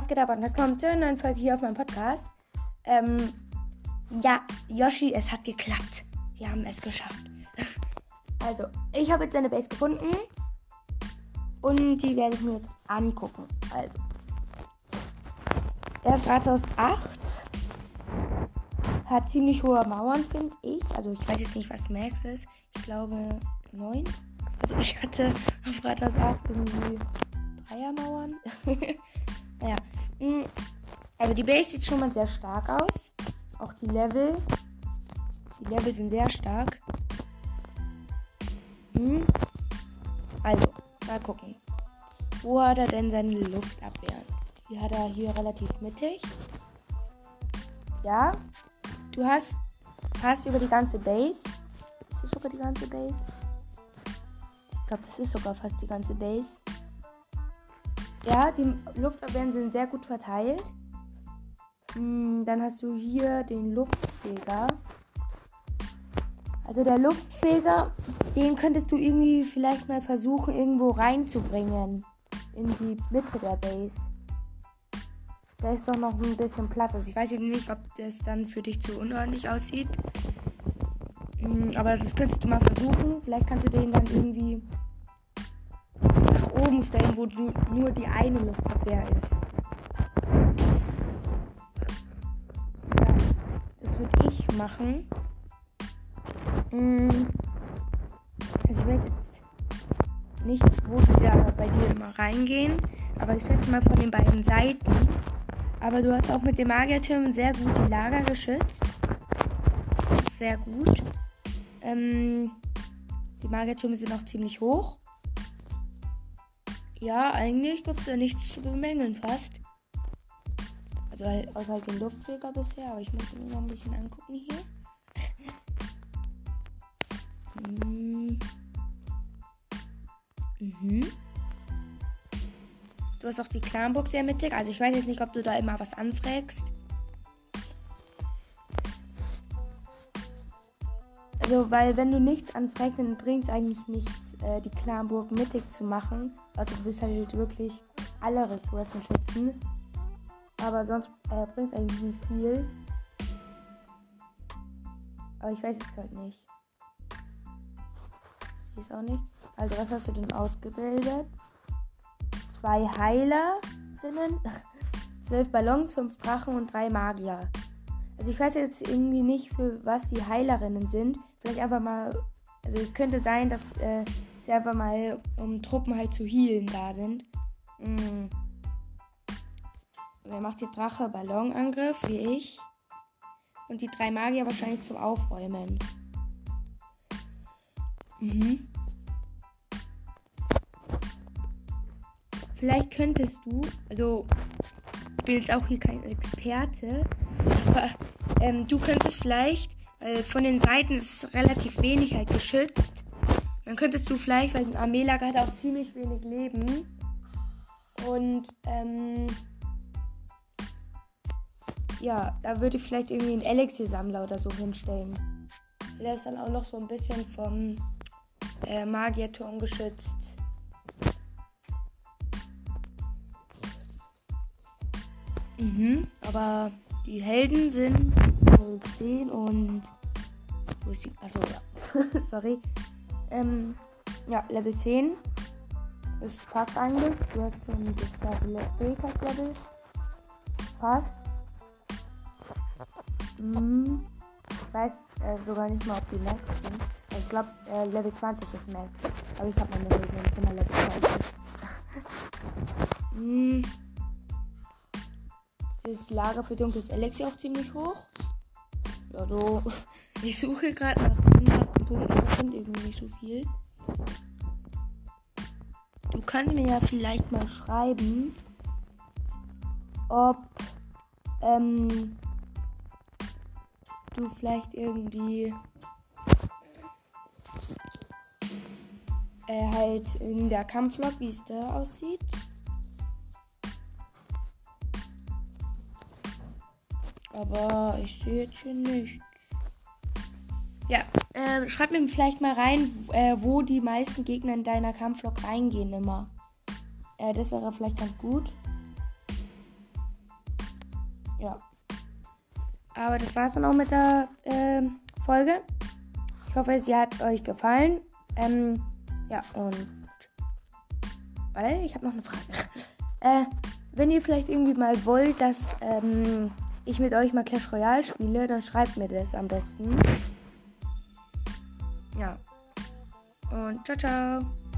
was geht ab? Und jetzt kommt zu einer neuen Folge hier auf meinem Podcast. Ähm, ja, Yoshi, es hat geklappt. Wir haben es geschafft. Also, ich habe jetzt eine Base gefunden. Und die werde ich mir jetzt angucken. Also. Er Rathaus 8. Hat ziemlich hohe Mauern, finde ich. Also, ich weiß jetzt nicht, was Max ist. Ich glaube 9. Also, ich hatte auf Rathaus 8 irgendwie Dreiermauern. naja. Mm, also die Base sieht schon mal sehr stark aus. Auch die Level. Die Level sind sehr stark. Hm. Also, mal gucken. Wo hat er denn seine Luftabwehr? Die hat er hier relativ mittig. Ja. Du hast fast über die ganze Base. Ist das sogar die ganze Base? Ich glaube, das ist sogar fast die ganze Base. Ja, die Luftabwehren sind sehr gut verteilt. Hm, dann hast du hier den Luftfeger. Also der Luftfeger, den könntest du irgendwie vielleicht mal versuchen, irgendwo reinzubringen. In die Mitte der Base. Da ist doch noch ein bisschen Platz. Also ich weiß jetzt nicht, ob das dann für dich zu unordentlich aussieht. Hm, aber das könntest du mal versuchen. Vielleicht kannst du den dann irgendwie oben stellen, wo du nur die eine Luftabwehr ist. Ja, das würde ich machen. Hm. Also ich weiß jetzt nicht, wo die da bei dir immer reingehen. Aber ich schätze mal von den beiden Seiten. Aber du hast auch mit dem Magiertürmen sehr gut die Lager geschützt. Sehr gut. Ähm, die Magiertürme sind auch ziemlich hoch. Ja, eigentlich gibt es ja nichts zu bemängeln fast. Also halt, außer halt den Luftfeger bisher, aber ich muss mir noch ein bisschen angucken hier. hm. Mhm. Du hast auch die Clanburg sehr mittig. Also ich weiß jetzt nicht, ob du da immer was anfragst. Also, weil wenn du nichts anfragst, dann bringt es eigentlich nichts äh, die Clanburg mittig zu machen. Also du willst halt wirklich alle Ressourcen schützen. Aber sonst äh, bringt es eigentlich nicht viel. Aber ich weiß es halt nicht. Ich weiß auch nicht. Also was hast du denn ausgebildet? Zwei Heilerinnen, zwölf Ballons, fünf Drachen und drei Magier. Also ich weiß jetzt irgendwie nicht, für was die Heilerinnen sind. Vielleicht einfach mal. Also es könnte sein, dass äh, die einfach mal, um Truppen halt zu healen, da sind. Mhm. Wer macht die Drache? Ballonangriff, wie ich. Und die drei Magier wahrscheinlich zum Aufräumen. Mhm. Vielleicht könntest du, also ich bin jetzt auch hier kein Experte, aber ähm, du könntest vielleicht, weil von den Seiten ist relativ wenig halt geschützt, dann könntest du vielleicht, weil ein Armeelager hat auch ziemlich wenig Leben. Und ähm, ja, da würde ich vielleicht irgendwie einen Elixir-Sammler oder so hinstellen. Der ist dann auch noch so ein bisschen vom äh, Magierturm geschützt. Mhm, aber die Helden sind 10 und. Wo ist die? Achso, ja. Sorry. Ähm, ja, Level 10. Das passt eigentlich. Du hast schon das zweite Level. Passt. Hm. Ich weiß äh, sogar nicht mal, ob die Max sind. Ich glaube, äh, Level 20 ist Max. Aber ich habe meine Level nicht immer Level 20. hm. Das Lager für dunkles Elixir auch ziemlich hoch. Ja, so. Ich suche gerade nach Punkten, das sind irgendwie nicht so viel. Du kannst mir ja vielleicht mal schreiben, ob ähm, du vielleicht irgendwie äh, halt in der Kampflog, wie es da aussieht. Aber ich sehe jetzt hier nicht. Ja, äh, schreib mir vielleicht mal rein, äh, wo die meisten Gegner in deiner Kampflok reingehen immer. Äh, das wäre vielleicht ganz gut. ja. Aber das war's dann auch mit der äh, Folge. Ich hoffe, sie hat euch gefallen. Ähm, ja, und. Warte, ich habe noch eine Frage. äh, wenn ihr vielleicht irgendwie mal wollt, dass ähm, ich mit euch mal Clash Royale spiele, dann schreibt mir das am besten. Ja. Und ciao, ciao.